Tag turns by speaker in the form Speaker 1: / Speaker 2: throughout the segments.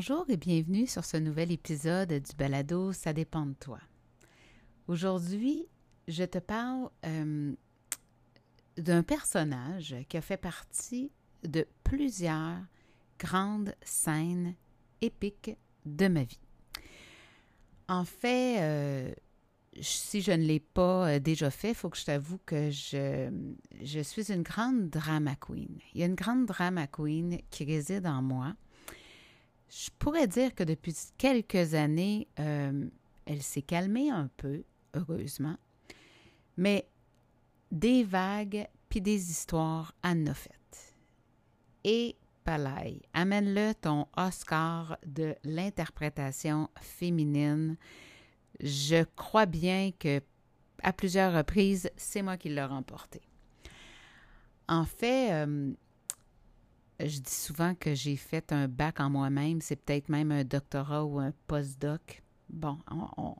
Speaker 1: Bonjour et bienvenue sur ce nouvel épisode du balado Ça dépend de toi. Aujourd'hui, je te parle euh, d'un personnage qui a fait partie de plusieurs grandes scènes épiques de ma vie. En fait, euh, si je ne l'ai pas euh, déjà fait, il faut que je t'avoue que je, je suis une grande drama queen. Il y a une grande drama queen qui réside en moi. Je pourrais dire que depuis quelques années, euh, elle s'est calmée un peu, heureusement, mais des vagues puis des histoires à nos fêtes. Et Palais, amène-le ton Oscar de l'interprétation féminine. Je crois bien que à plusieurs reprises, c'est moi qui l'ai remporté. En fait, euh, je dis souvent que j'ai fait un bac en moi-même, c'est peut-être même un doctorat ou un postdoc. Bon, on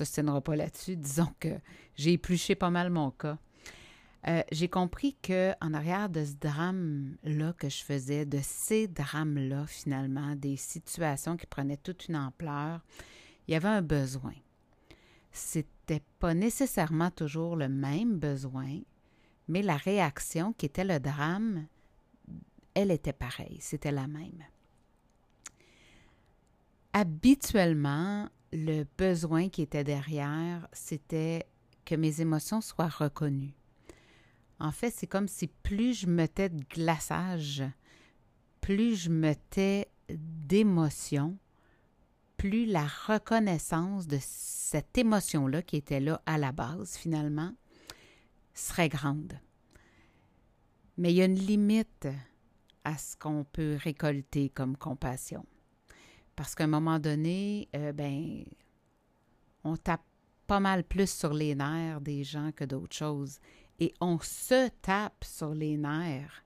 Speaker 1: ne se pas là-dessus. Disons que j'ai épluché pas mal mon cas. Euh, j'ai compris que en arrière de ce drame-là que je faisais, de ces drames-là, finalement, des situations qui prenaient toute une ampleur, il y avait un besoin. C'était pas nécessairement toujours le même besoin, mais la réaction qui était le drame, elle était pareille, c'était la même. Habituellement, le besoin qui était derrière, c'était que mes émotions soient reconnues en fait, c'est comme si plus je mettais de glaçage, plus je mettais d'émotion, plus la reconnaissance de cette émotion-là qui était là à la base, finalement, serait grande. Mais il y a une limite à ce qu'on peut récolter comme compassion. Parce qu'à un moment donné, euh, ben, on tape pas mal plus sur les nerfs des gens que d'autres choses et on se tape sur les nerfs,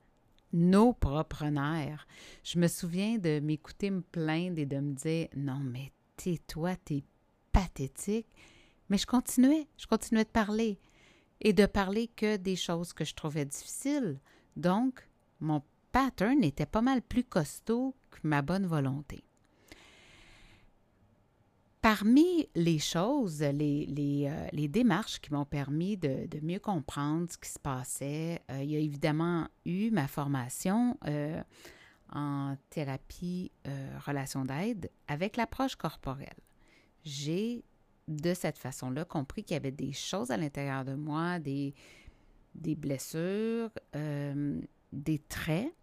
Speaker 1: nos propres nerfs. Je me souviens de m'écouter me plaindre et de me dire Non, mais tais-toi, t'es pathétique. Mais je continuais, je continuais de parler et de parler que des choses que je trouvais difficiles. Donc, mon pattern était pas mal plus costaud que ma bonne volonté. Parmi les choses, les, euh, démarches qui m'ont permis de, mieux comprendre ce qui se passait, euh, il y a évidemment eu ma formation euh, en thérapie relation d'aide avec l'approche corporelle. J'ai de cette façon-là compris qu'il y avait des choses à l'intérieur de moi, des, des blessures, des traits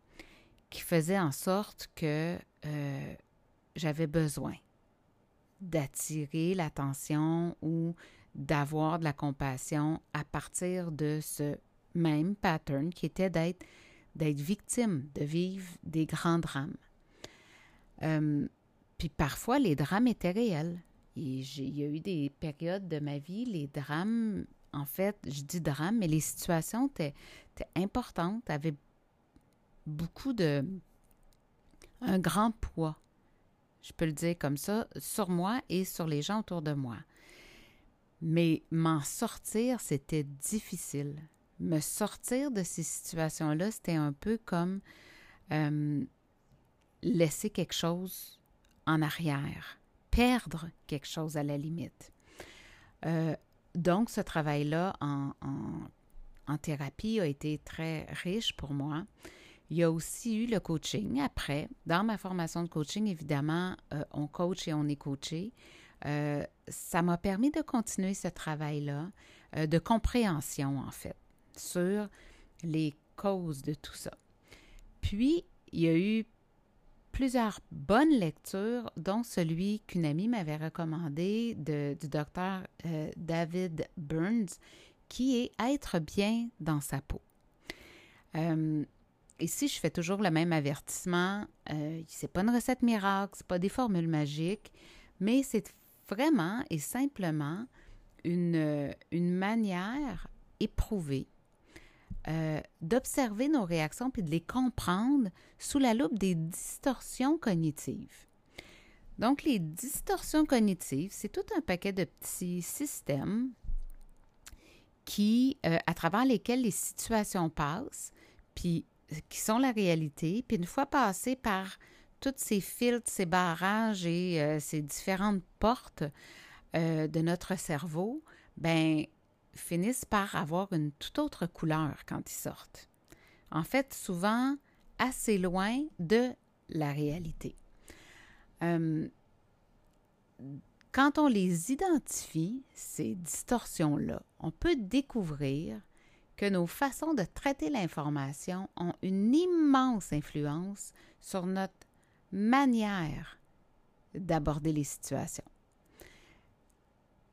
Speaker 1: qui faisaient en sorte que j'avais besoin d'attirer l'attention ou d'avoir de la compassion à partir de ce même pattern qui était d'être d'être victime, de vivre des grands drames. Euh, puis parfois, les drames étaient réels. Et il y a eu des périodes de ma vie, les drames, en fait, je dis drames, mais les situations étaient, étaient importantes, avaient beaucoup de... un grand poids je peux le dire comme ça, sur moi et sur les gens autour de moi. Mais m'en sortir, c'était difficile. Me sortir de ces situations-là, c'était un peu comme euh, laisser quelque chose en arrière, perdre quelque chose à la limite. Euh, donc, ce travail-là en, en, thérapie a été très riche pour moi. Il y a aussi eu le coaching après. Dans ma formation de coaching, évidemment, euh, on coach et on est coaché. Euh, ça m'a permis de continuer ce travail-là, euh, de compréhension en fait, sur les causes de tout ça. Puis, il y a eu plusieurs bonnes lectures, dont celui qu'une amie m'avait recommandé du docteur David Burns, qui est Être bien dans sa peau. Ici, je fais toujours le même avertissement. Euh, c'est pas une recette miracle, c'est pas des formules magiques, mais c'est vraiment et simplement une, une manière éprouvée euh, d'observer nos réactions puis de les comprendre sous la loupe des distorsions cognitives. Donc, les distorsions cognitives, c'est tout un paquet de petits systèmes qui, euh, à travers lesquels les situations passent, puis qui sont la réalité. Puis une fois passé par tous ces filtres, ces barrages et euh, ces différentes portes euh, de notre cerveau, ben finissent par avoir une toute autre couleur quand ils sortent. En fait, souvent assez loin de la réalité. Quand on les identifie, ces distorsions-là, on peut découvrir que nos façons de traiter l'information ont une immense influence sur notre manière d'aborder les situations.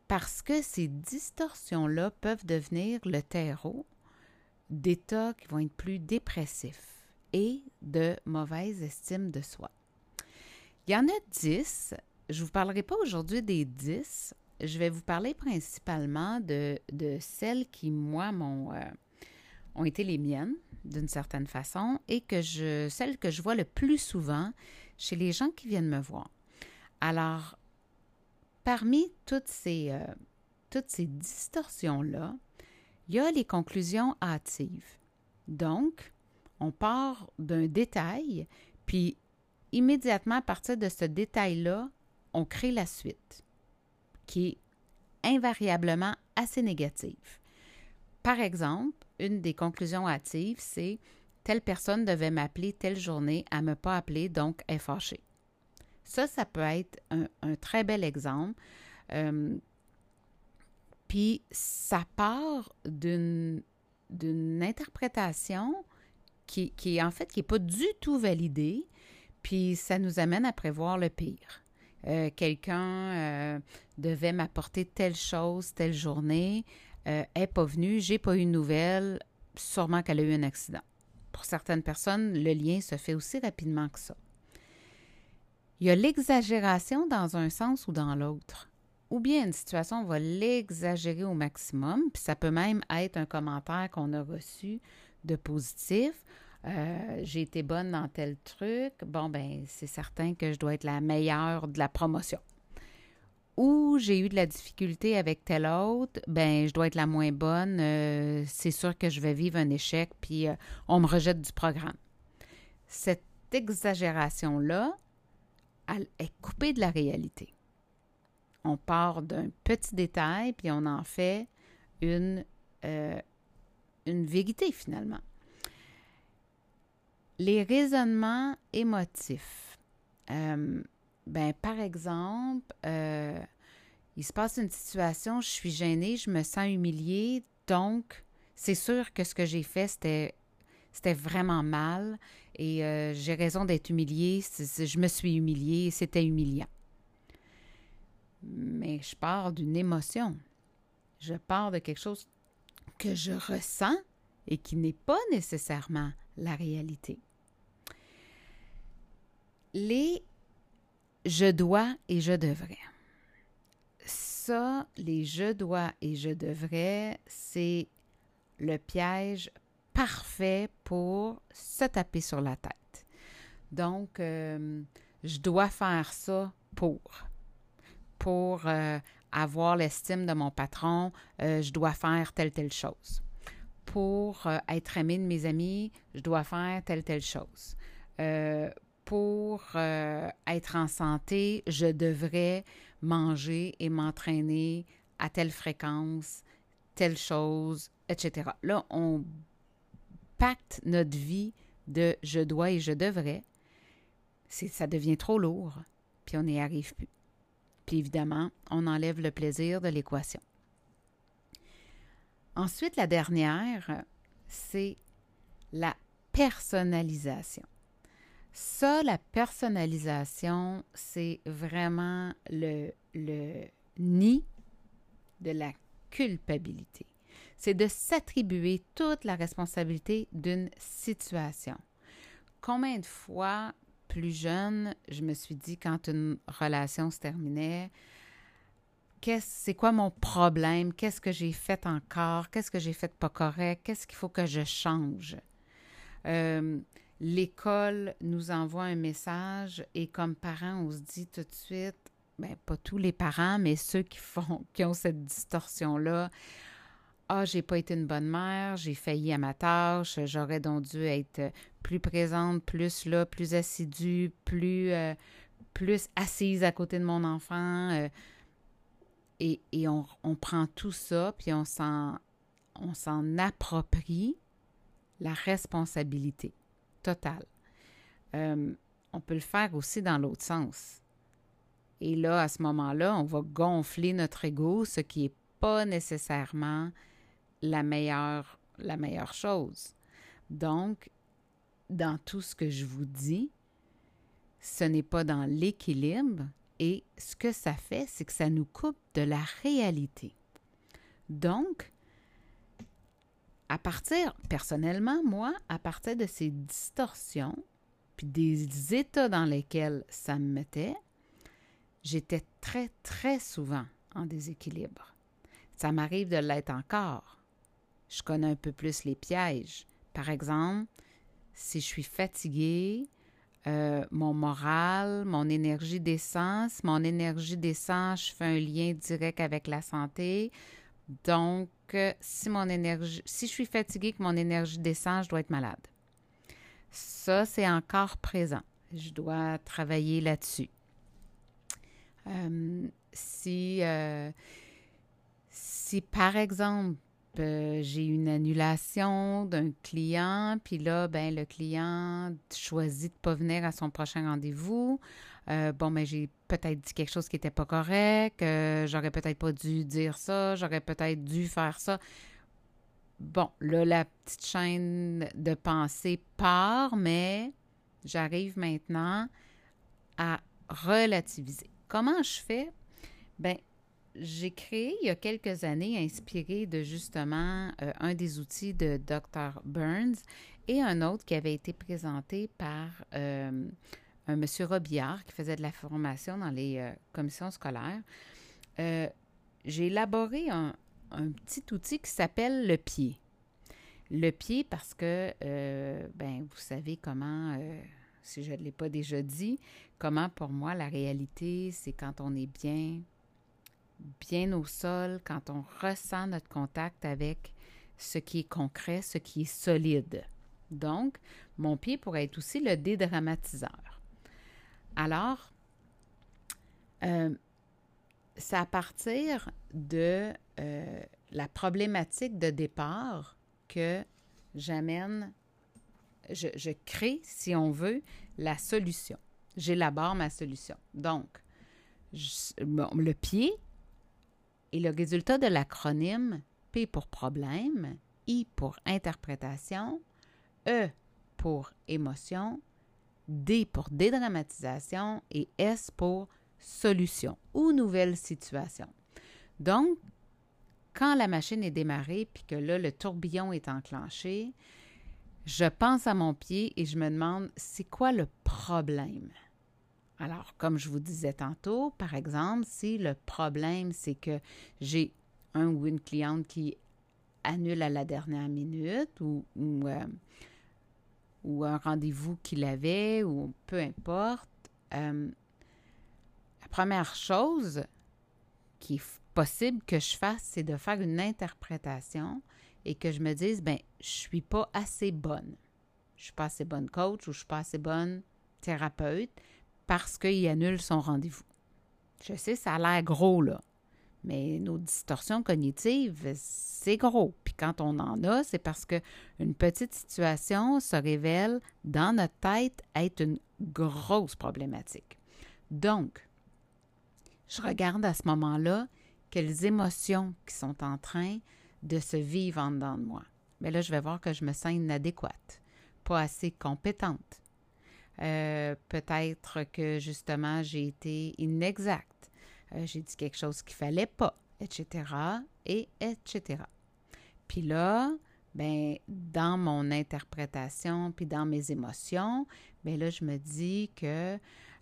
Speaker 1: Parce que ces distorsions-là peuvent devenir le terreau d'états qui vont être plus dépressifs et de mauvaise estime de soi. Il y en a dix. Je ne vous parlerai pas aujourd'hui des dix. Je vais vous parler principalement de, celles qui, moi, m'ont, euh, ont été les miennes, d'une certaine façon, et que je, celles que je vois le plus souvent chez les gens qui viennent me voir. Alors, parmi toutes ces, euh, toutes ces distorsions-là, il y a les conclusions hâtives. Donc, on part d'un détail, puis immédiatement à partir de ce détail-là, on crée la suite, qui est invariablement assez négative. Par exemple, une des conclusions hâtives, c'est telle personne devait m'appeler telle journée, à ne me pas appeler, donc est fâchée. Ça, ça peut être un, très bel exemple. Euh, puis ça part d'une interprétation qui, qui, en fait, qui n'est pas du tout validée, puis ça nous amène à prévoir le pire. Euh, quelqu'un euh, devait m'apporter telle chose, telle journée, euh, est pas venu, j'ai pas eu de nouvelles, sûrement qu'elle a eu un accident. Pour certaines personnes, le lien se fait aussi rapidement que ça. Il y a l'exagération dans un sens ou dans l'autre. Ou bien une situation, on va l'exagérer au maximum, puis ça peut même être un commentaire qu'on a reçu de positif. Euh, j'ai été bonne dans tel truc. Bon, ben, c'est certain que je dois être la meilleure de la promotion ou j'ai eu de la difficulté avec tel autre, ben je dois être la moins bonne, euh, c'est sûr que je vais vivre un échec, puis euh, on me rejette du programme. Cette exagération-là, elle est coupée de la réalité. On part d'un petit détail, puis on en fait une, une vérité finalement. Les raisonnements émotifs ben, par exemple, euh, il se passe une situation, je suis gênée, je me sens humiliée, donc c'est sûr que ce que j'ai fait, c'était, c'était vraiment mal et euh, j'ai raison d'être humiliée, je me suis humiliée, c'était humiliant. Mais je pars d'une émotion. Je pars de quelque chose que je ressens et qui n'est pas nécessairement la réalité. Les je dois et je devrais. Ça, les je dois et je devrais, c'est le piège parfait pour se taper sur la tête. Donc, euh, je dois faire ça pour. Pour euh, avoir l'estime de mon patron, euh, je dois faire telle, telle chose. Pour être aimé de mes amis, je dois faire telle, telle chose pour euh, être en santé, je devrais manger et m'entraîner à telle fréquence, telle chose, etc. Là, on pacte notre vie de je dois et je devrais. Ça devient trop lourd, puis on n'y arrive plus. Puis évidemment, on enlève le plaisir de l'équation. Ensuite, la dernière, c'est la personnalisation. Ça, la personnalisation, c'est vraiment le, le nid de la culpabilité. C'est de s'attribuer toute la responsabilité d'une situation. Combien de fois, plus jeune, je me suis dit quand une relation se terminait, c'est quoi mon problème? Qu'est-ce que j'ai fait encore? Qu'est-ce que j'ai fait pas correct? Qu'est-ce qu'il faut que je change? Euh, l'école nous envoie un message et comme parents, on se dit tout de suite, ben, pas tous les parents, mais ceux qui font, qui ont cette distorsion-là, ah, j'ai pas été une bonne mère, j'ai failli à ma tâche, j'aurais donc dû être plus présente, plus là, plus assidue, plus, euh, assise à côté de mon enfant. Euh, et, on, prend tout ça, puis on s'en approprie la responsabilité totale. Euh, on peut le faire aussi dans l'autre sens. Et là, à ce moment-là, on va gonfler notre ego, ce qui n'est pas nécessairement la meilleure, la meilleure chose. Donc, dans tout ce que je vous dis, ce n'est pas dans l'équilibre et ce que ça fait, c'est que ça nous coupe de la réalité. Donc, à partir, personnellement, moi, à partir de ces distorsions, puis des états dans lesquels ça me mettait, j'étais très, très souvent en déséquilibre. Ça m'arrive de l'être encore je connais un peu plus les pièges. Par exemple, si je suis fatiguée, euh, mon moral, mon énergie d'essence, mon énergie d'essence, je fais un lien direct avec la santé. Donc, si mon énergie, si je suis fatiguée, que mon énergie descend, je dois être malade. Ça, c'est encore présent. Je dois travailler là-dessus. Euh, si, euh, si, par exemple, euh, j'ai une annulation d'un client, puis là, ben le client choisit de ne pas venir à son prochain rendez-vous. Bon, ben j'ai peut-être dit quelque chose qui n'était pas correct, euh, j'aurais peut-être pas dû dire ça, j'aurais peut-être dû faire ça. Bon, là, la petite chaîne de pensée part, mais j'arrive maintenant à relativiser. Comment je fais? Ben, j'ai créé il y a quelques années, inspiré de justement euh, un des outils de Dr. Burns et un autre qui avait été présenté par euh, monsieur Robillard qui faisait de la formation dans les euh, commissions scolaires. j'ai élaboré un, petit outil qui s'appelle le pied. Le pied parce que, ben, vous savez comment si je ne l'ai pas déjà dit, comment pour moi la réalité, c'est quand on est bien bien au sol, quand on ressent notre contact avec ce qui est concret, ce qui est solide. Donc, mon pied pourrait être aussi le dédramatiseur. Alors, euh, c'est à partir de euh, la problématique de départ que j'amène, je, je, crée, si on veut, la solution. J'élabore ma solution. Donc, le pied, et le résultat de l'acronyme P pour problème, I pour interprétation, E pour émotion, D pour dédramatisation et S pour solution ou nouvelle situation. Donc, quand la machine est démarrée puis que là, le tourbillon est enclenché, je pense à mon pied et je me demande c'est quoi le problème? Alors, comme je vous disais tantôt, par exemple, si le problème, c'est que j'ai un ou une cliente qui annule à la dernière minute ou, euh, un rendez-vous qu'il avait ou peu importe, euh, la première chose qui est possible que je fasse, c'est de faire une interprétation et que je me dise, ben, je suis pas assez bonne. Je suis pas assez bonne coach ou je suis pas assez bonne thérapeute parce qu'il annule son rendez-vous. Je sais, ça a l'air gros, là. Mais nos distorsions cognitives, c'est gros. Puis quand on en a, c'est parce qu'une petite situation se révèle dans notre tête être une grosse problématique. Donc, je regarde à ce moment-là quelles émotions qui sont en train de se vivre en dedans de moi. Mais là, je vais voir que je me sens inadéquate, pas assez compétente, euh, peut-être que justement j'ai été inexacte. Euh, j'ai dit quelque chose qu'il fallait pas, etc. et etc. Puis là, ben dans mon interprétation puis dans mes émotions, ben là je me dis que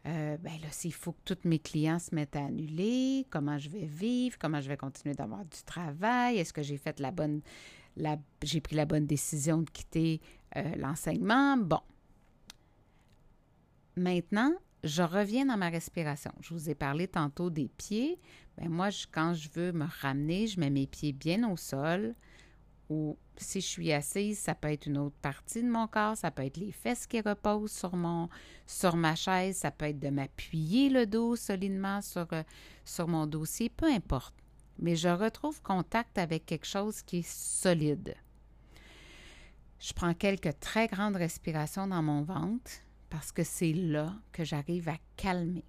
Speaker 1: euh, ben là s'il faut que tous mes clients se mettent à annuler, comment je vais vivre, comment je vais continuer d'avoir du travail, est-ce que j'ai fait la bonne la, j'ai pris la bonne décision de quitter l'enseignement? Bon, Maintenant, je reviens dans ma respiration. Je vous ai parlé tantôt des pieds. Bien, moi, quand je veux me ramener, je mets mes pieds bien au sol. Ou si je suis assise, ça peut être une autre partie de mon corps, ça peut être les fesses qui reposent sur ma chaise, ça peut être de m'appuyer le dos solidement sur, euh, sur mon dossier, peu importe. Mais je retrouve contact avec quelque chose qui est solide. Je prends quelques très grandes respirations dans mon ventre parce que c'est là que j'arrive à calmer.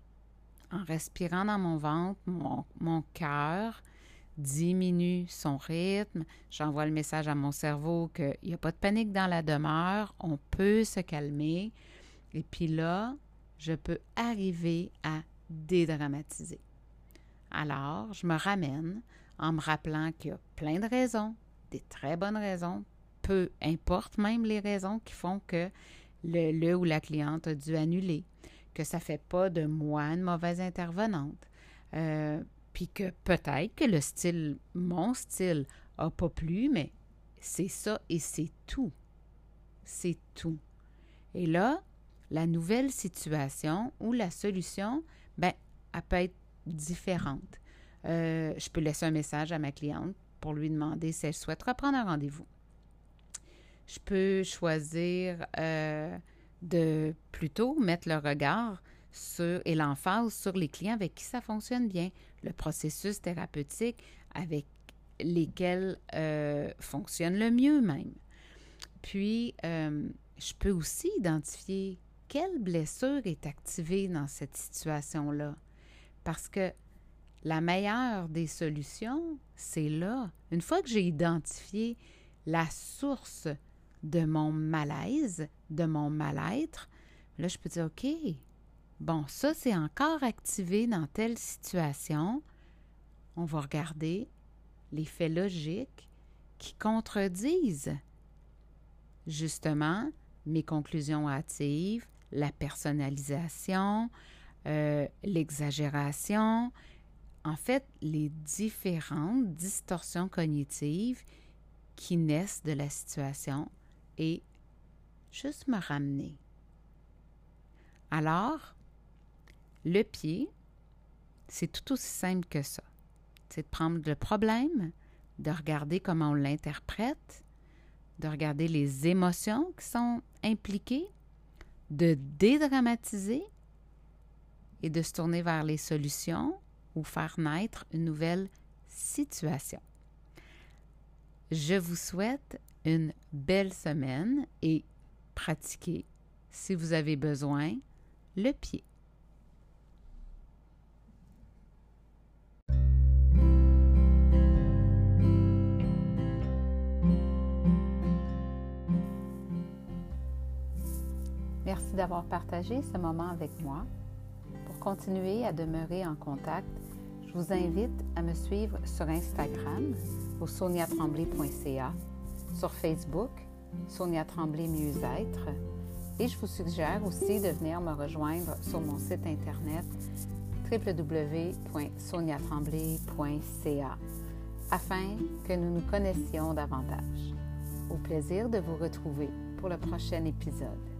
Speaker 1: En respirant dans mon ventre, mon, mon cœur diminue son rythme. J'envoie le message à mon cerveau qu'il n'y a pas de panique dans la demeure, on peut se calmer. Et puis là, je peux arriver à dédramatiser. Alors, je me ramène en me rappelant qu'il y a plein de raisons, des très bonnes raisons, peu importe même les raisons qui font que le, le ou la cliente a dû annuler, que ça ne fait pas de moi une mauvaise intervenante. Euh, puis que peut-être que le style, mon style, a pas plu, mais c'est ça et c'est tout. C'est tout. Et là, la nouvelle situation ou la solution, ben, elle peut être différente. Euh, je peux laisser un message à ma cliente pour lui demander si elle souhaite reprendre un rendez-vous. Je peux choisir euh, de plutôt mettre le regard sur, et l'emphase sur les clients avec qui ça fonctionne bien, le processus thérapeutique avec lesquels euh, fonctionne le mieux même. Puis, euh, je peux aussi identifier quelle blessure est activée dans cette situation-là. Parce que la meilleure des solutions, c'est là. Une fois que j'ai identifié la source de mon malaise, de mon mal-être, là, je peux dire, OK, Bon, ça, c'est encore activé dans telle situation. On va regarder les faits logiques qui contredisent justement mes conclusions hâtives, la personnalisation, euh, l'exagération, en fait, les différentes distorsions cognitives qui naissent de la situation et juste me ramener. Alors, le pied, c'est tout aussi simple que ça. C'est de prendre le problème, de regarder comment on l'interprète, de regarder les émotions qui sont impliquées, de dédramatiser et de se tourner vers les solutions ou faire naître une nouvelle situation. Je vous souhaite une belle semaine et pratiquez, si vous avez besoin, le pied. Merci d'avoir partagé ce moment avec moi. Pour continuer à demeurer en contact, je vous invite à me suivre sur Instagram au soniatremblay.ca, sur Facebook, Sonia Tremblay Mieux-être, et je vous suggère aussi de venir me rejoindre sur mon site internet www.soniatremblay.ca afin que nous nous connaissions davantage. Au plaisir de vous retrouver pour le prochain épisode.